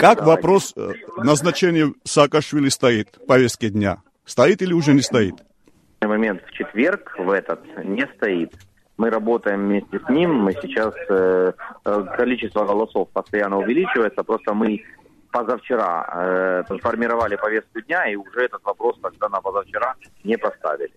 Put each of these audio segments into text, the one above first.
Как вопрос. Э, назначения Саакашвили стоит в повестке дня? Стоит или уже не стоит? На момент в четверг в этот не стоит. Мы работаем вместе с ним. Мы сейчас э, э количество голосов постоянно увеличивается. Просто мы позавчера э, формировали повестку дня и уже этот вопрос тогда на позавчера не поставили.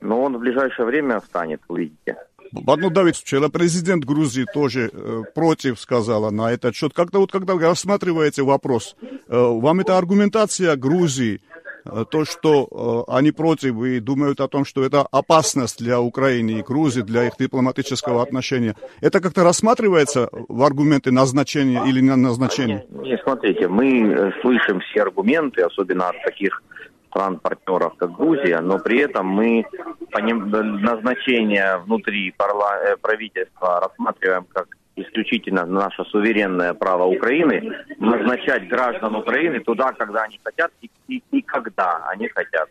Но он в ближайшее время встанет, увидите. Ну, Давид, вчера президент Грузии тоже э, против сказала на этот счет. Как-то вот когда вы рассматриваете вопрос, э, вам эта аргументация Грузии, э, то, что э, они против и думают о том, что это опасность для Украины и Грузии, для их дипломатического отношения, это как-то рассматривается в аргументы назначения или не назначения? Не, не, смотрите, мы э, слышим все аргументы, особенно от таких стран-партнеров, как Грузия, но при этом мы назначение внутри парла... Э, правительства рассматриваем как исключительно наше суверенное право Украины назначать граждан Украины туда, когда они хотят и, и, и когда они хотят.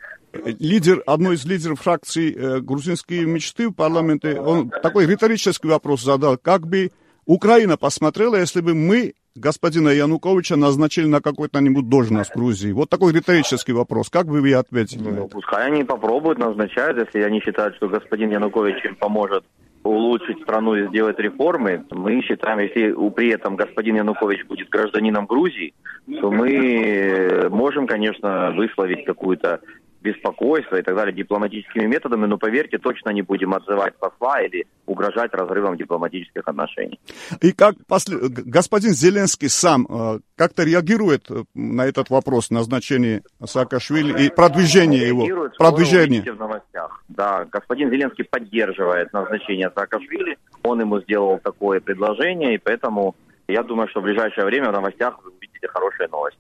Лидер, одной из лидеров фракции э, «Грузинские мечты» в парламенте, он такой риторический вопрос задал, как бы Украина посмотрела, если бы мы господина Януковича назначили на какую-то-нибудь должность в Грузии? Вот такой риторический вопрос. Как вы вы ответите? Ну, пускай они попробуют, назначают, если они считают, что господин Янукович им поможет улучшить страну и сделать реформы, мы считаем, если при этом господин Янукович будет гражданином Грузии, то мы можем, конечно, высловить какую-то беспокойства и так далее дипломатическими методами, но поверьте, точно не будем отзывать посла или угрожать разрывом дипломатических отношений. И как после... господин Зеленский сам э, как-то реагирует э, на этот вопрос назначения Саакашвили и продвижение его? Продвижение. в новостях. Да, господин Зеленский поддерживает назначение Саакашвили, он ему сделал такое предложение, и поэтому я думаю, что в ближайшее время в новостях вы увидите хорошие новости.